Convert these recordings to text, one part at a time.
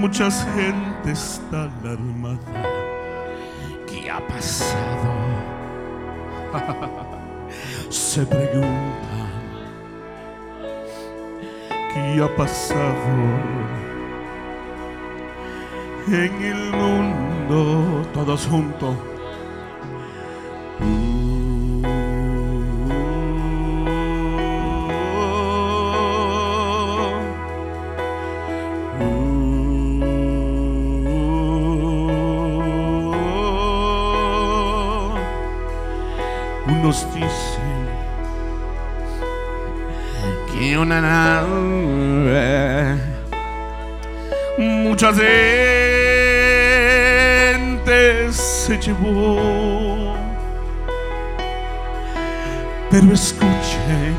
Mucha gente está alarmada. ¿Qué ha pasado? Se preguntan. ¿Qué ha pasado? En el mundo, todos juntos. Unos dicen que una nave mucha gente se llevó. Pero escuchen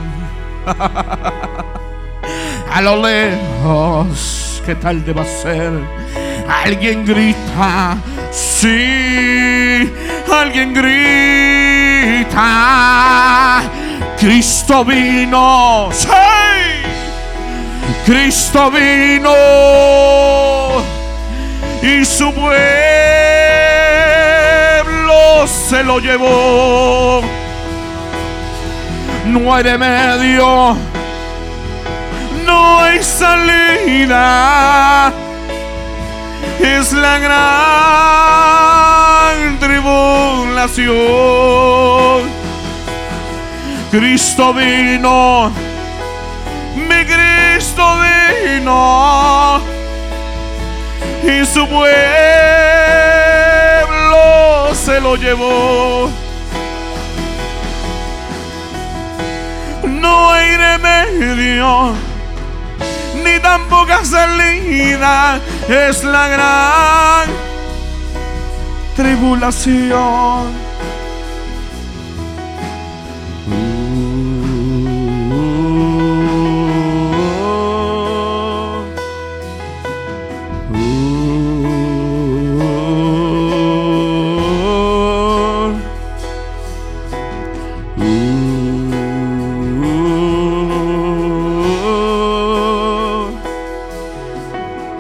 a lo lejos, ¿qué tal deba ser? Alguien grita, sí, alguien grita, Cristo vino, sí, Cristo vino y su pueblo se lo llevó. No hay remedio, no hay salida. Es la gran Cristo vino, mi Cristo vino y su pueblo se lo llevó. No hay remedio, ni tampoco salida, es la gran tribulación.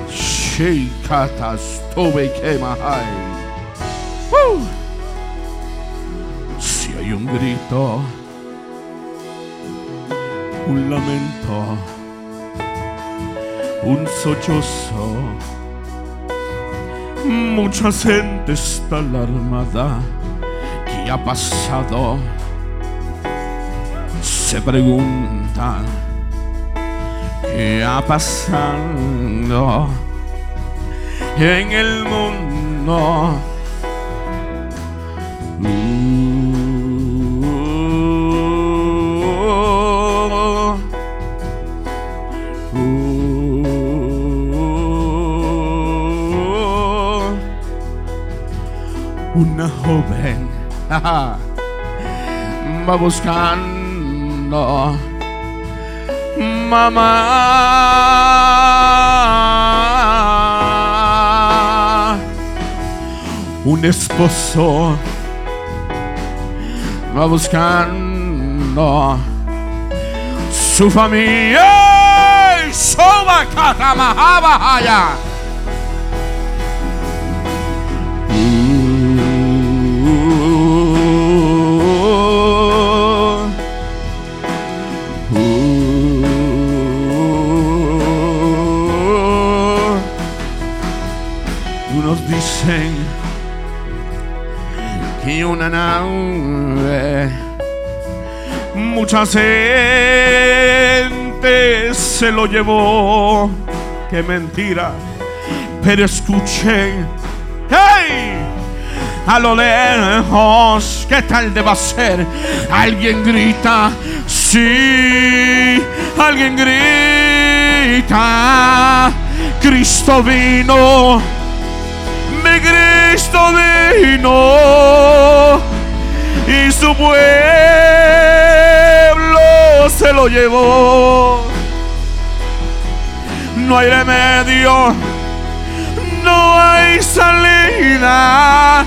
Shikata Stobe Kemahai. Un lamento, un sollozo, mucha gente está alarmada. ¿Qué ha pasado? Se preguntan. ¿Qué ha pasado en el mundo? va buscando mamá. Un esposo va buscando su familia. Soba katamahaba se lo llevó. Qué mentira. Pero escuchen, ¡hey! A lo lejos, ¿qué tal deba ser? Alguien grita, sí, alguien grita, Cristo vino mi Cristo vino y su pueblo se lo llevó. No hay remedio, no hay salida.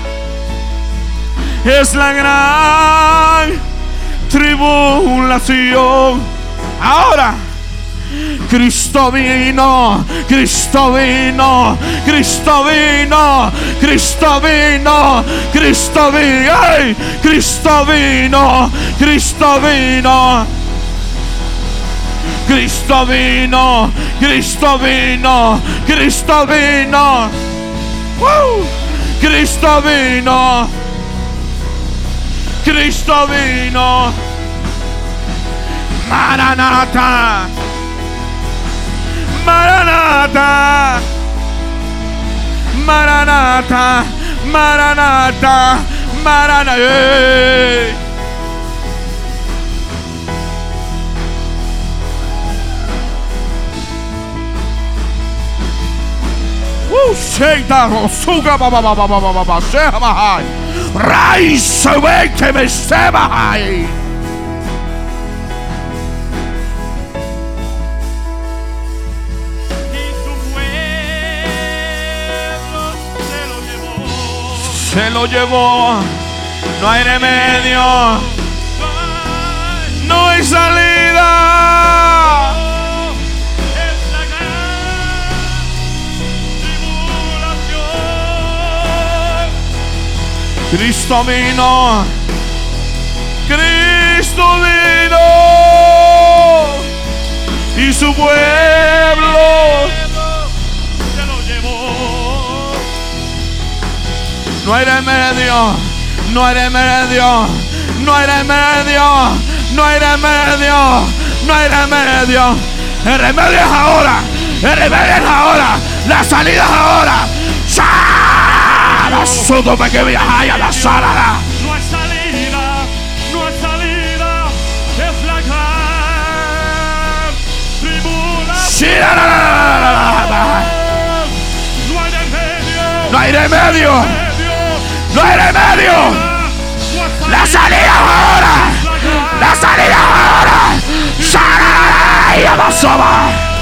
Es la gran tribulación. Ahora, Cristo vino, Cristo vino, Cristo vino, Cristo vino, Cristo vino. Cristo vino, Cristo vino. Cristo vino, Cristo vino, Cristo vino. ¡Woo! Cristo vino. Cristo vino. Maranata. Maranata. Maranata. Maranata. Maranata. Sheita se lo llevó. No hay remedio Cristo vino Cristo vino Y su pueblo se lo llevó. No hay remedio, no hay remedio, no hay remedio, no hay remedio, no hay remedio. El remedio es ahora, el remedio es ahora, la salida es ahora. ¡Sara! Súbeme que viaja a la sala. No hay salida, no hay salida. Es la gran tribulación. La, la, la, la, la, la, la. No hay remedio. No hay remedio, no hay remedio. La salida ahora, la salida ahora. ¡Sara! ¡Y a la!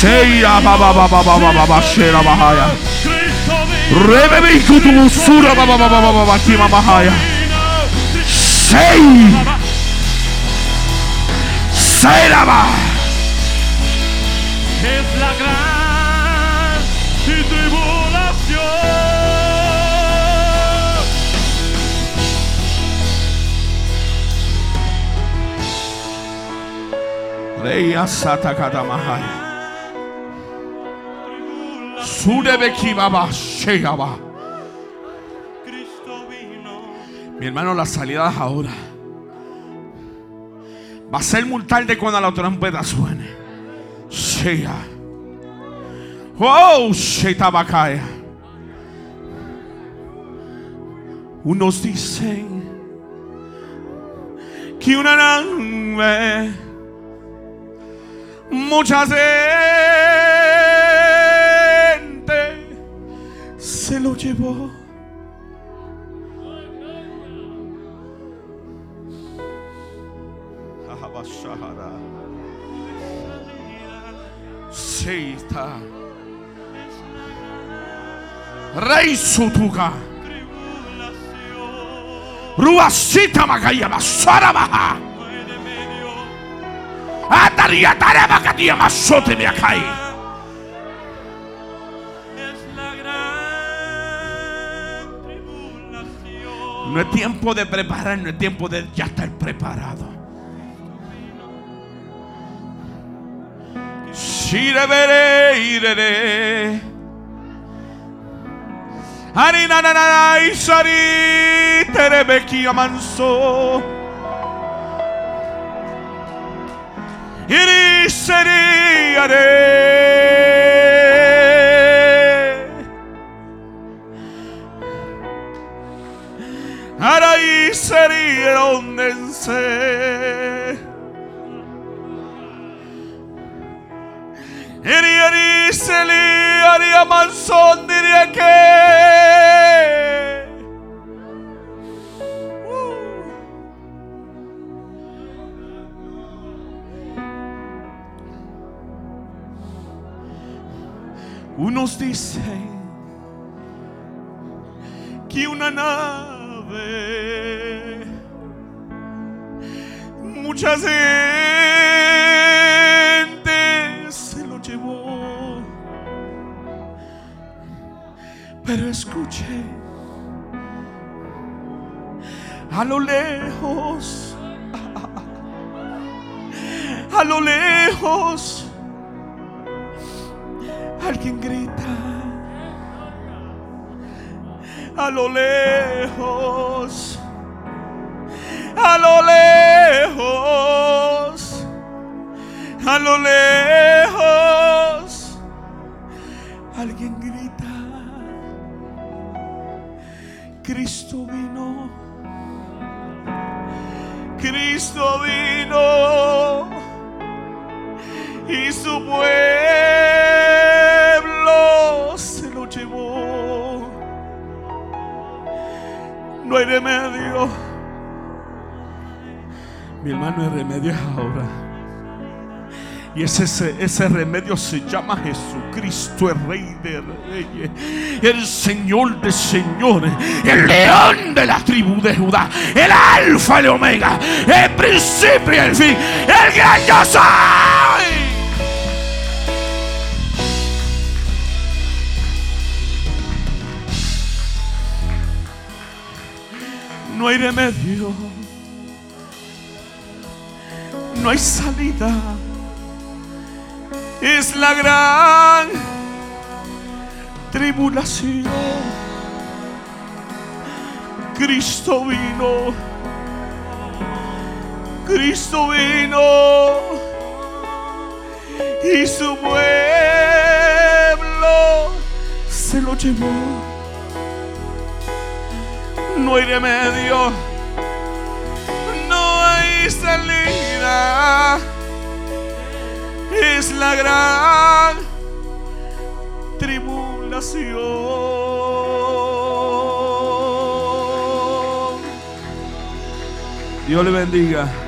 Cheia bababababababababaxeira barraia. Rebebei tudo mussura babababababaquima barraia. Sei. Sei lá. Es la gran tribulación. Leia Sata Kadamahai. Mi hermano, la salida es ahora. Va a ser muy tarde cuando la trompeta suene. Sheya. Oh, Shetabakaya. Unos dicen que una nave, mucha gente se lo llevó. Seita. Rei Sutuga Ruasita Magaia ataria Adariatareba Cadia Massote Meacai No es tiempo de preparar, no es tiempo de ya estar preparado. Shirebere seri ondense. Iri iri seli ari amanson diria que. Unos dicen que una nave Mucha gente se lo llevó. Pero escuche, a lo lejos, a lo lejos, alguien grita. A lo lejos, a lo lejos, a lo lejos, alguien grita. Cristo vino. Cristo vino y su pueblo se lo llevó. No hay remedio. Mi hermano, el remedio es ahora. Y ese, ese, remedio se llama Jesucristo, el Rey de Reyes, el Señor de Señores, el León de la tribu de Judá, el Alfa y el Omega, el principio y el fin, el gran yo soy. No hay remedio, no hay salida. Es la gran tribulación. Cristo vino, Cristo vino. Y su pueblo se lo llevó. No hay remedio, no hay salida es la gran tribulación. Dios le bendiga.